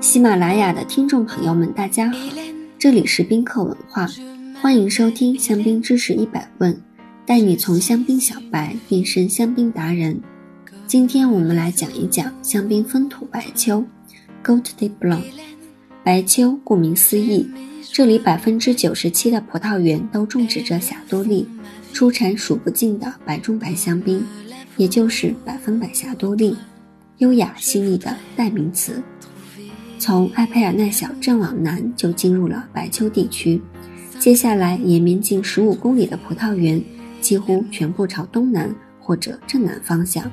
喜马拉雅的听众朋友们，大家好，这里是宾客文化，欢迎收听香槟知识一百问，带你从香槟小白变身香槟达人。今天我们来讲一讲香槟风土白丘 g o a t de b l a n。白丘顾名思义，这里百分之九十七的葡萄园都种植着霞多丽，出产数不尽的白中白香槟，也就是百分百霞多丽，优雅细腻的代名词。从埃佩尔奈小镇往南就进入了白丘地区，接下来延绵近十五公里的葡萄园几乎全部朝东南或者正南方向，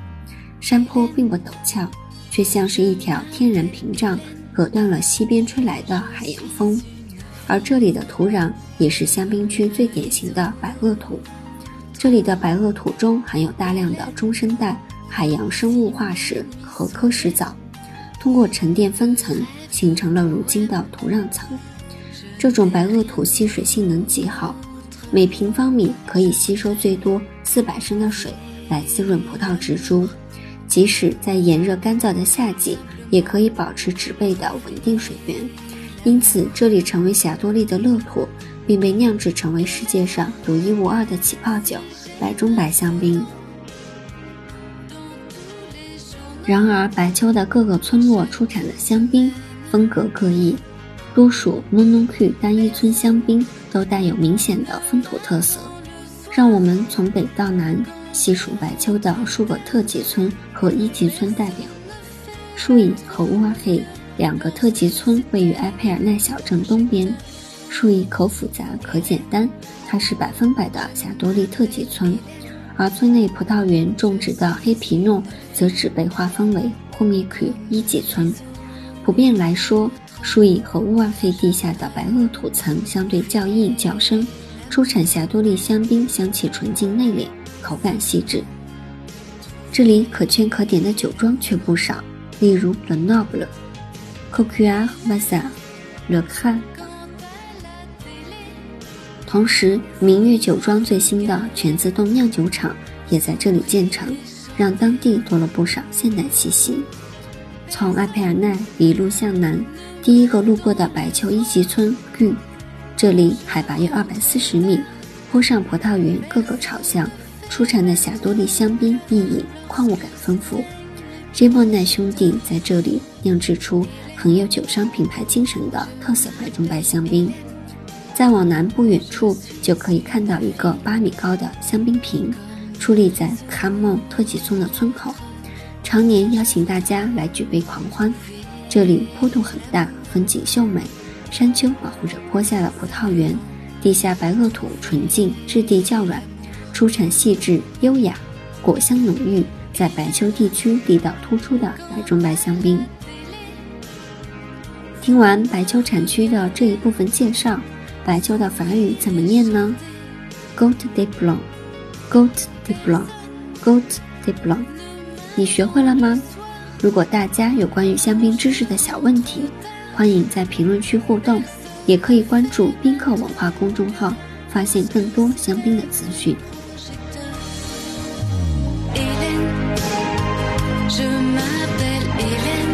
山坡并不陡峭，却像是一条天然屏障，隔断了西边吹来的海洋风。而这里的土壤也是香槟区最典型的白垩土，这里的白垩土中含有大量的中生代海洋生物化石和科石藻。通过沉淀分层，形成了如今的土壤层。这种白垩土吸水性能极好，每平方米可以吸收最多四百升的水来滋润葡萄植株，即使在炎热干燥的夏季，也可以保持植被的稳定水源。因此，这里成为霞多丽的乐土，并被酿制成为世界上独一无二的起泡酒——白中白香槟。然而，白丘的各个村落出产的香槟风格各异，多属 Monoque 单一村香槟都带有明显的风土特色。让我们从北到南细数白丘的数个特级村和一级村代表。树影和乌阿黑两个特级村位于埃佩尔奈小镇东边。树影可复杂可简单，它是百分百的霞多丽特级村。而村内葡萄园种植的黑皮诺则只被划分为霍米克一级村。普遍来说，树蚁和乌万费地下的白垩土层相对较硬较深，出产霞多丽香槟香气纯净内敛，口感细致。这里可圈可点的酒庄却不少，例如 Le Noble、Coquillard、Vasa、Le Crac。同时，明月酒庄最新的全自动酿酒厂也在这里建成，让当地多了不少现代气息。从埃佩尔奈一路向南，第一个路过的白丘一级村 g 这里海拔约二百四十米，坡上葡萄园各个朝向，出产的霞多丽香槟易饮，矿物感丰富。J 莫奈兄弟在这里酿制出很有酒商品牌精神的特色白中白香槟。再往南不远处，就可以看到一个八米高的香槟瓶，矗立在卡梦特吉村的村口，常年邀请大家来举杯狂欢。这里坡度很大，风景秀美，山丘保护着坡下的葡萄园，地下白垩土纯净，质地较软，出产细致优雅，果香浓郁，在白丘地区地道突出的白中白香槟。听完白丘产区的这一部分介绍。白丘的法语怎么念呢？Goat de blanc，Goat de blanc，Goat de blanc。你学会了吗？如果大家有关于香槟知识的小问题，欢迎在评论区互动，也可以关注宾客文化公众号，发现更多香槟的资讯。Je m'appelle Hélène